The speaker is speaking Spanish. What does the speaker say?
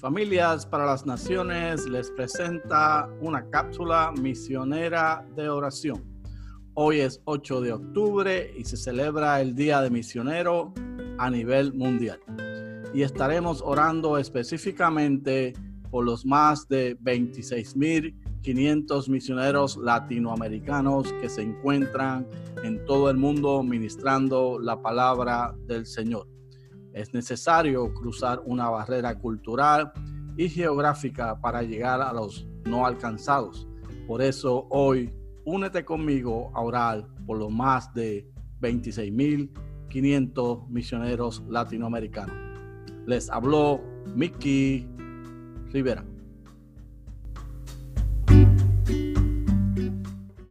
Familias para las Naciones les presenta una cápsula misionera de oración. Hoy es 8 de octubre y se celebra el Día de Misionero a nivel mundial. Y estaremos orando específicamente por los más de 26.500 misioneros latinoamericanos que se encuentran en todo el mundo ministrando la palabra del Señor. Es necesario cruzar una barrera cultural y geográfica para llegar a los no alcanzados. Por eso hoy únete conmigo a orar por los más de 26.500 misioneros latinoamericanos. Les habló Mickey Rivera.